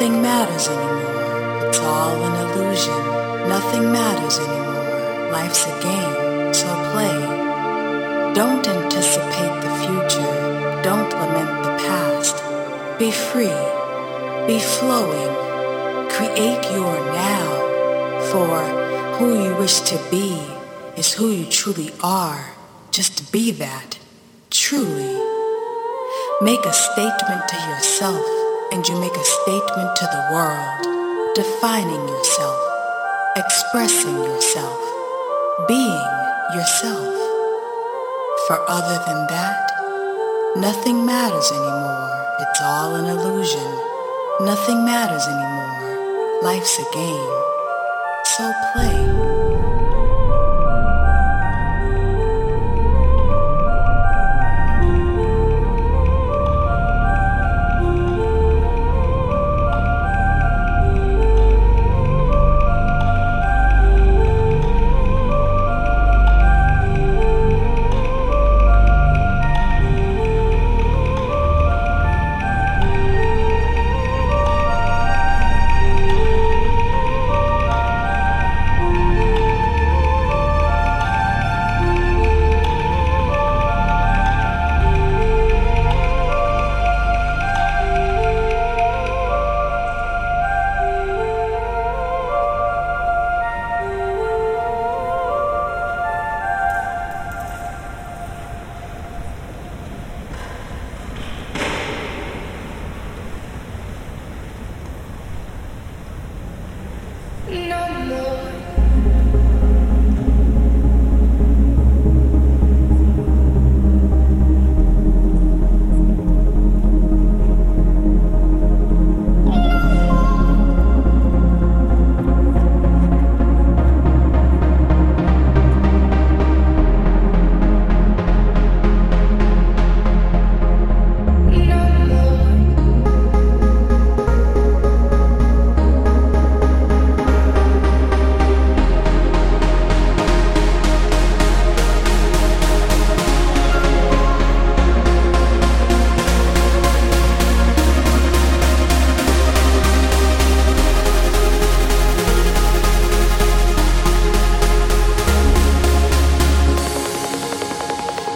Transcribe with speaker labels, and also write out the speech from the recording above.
Speaker 1: Nothing matters anymore. It's all an illusion. Nothing matters anymore. Life's a game, so play. Don't anticipate the future. Don't lament the past. Be free. Be flowing. Create your now. For who you wish to be is who you truly are. Just be that. Truly. Make a statement to yourself and you make a statement to the world, defining yourself, expressing yourself, being yourself. For other than that, nothing matters anymore. It's all an illusion. Nothing matters anymore. Life's a game. So play.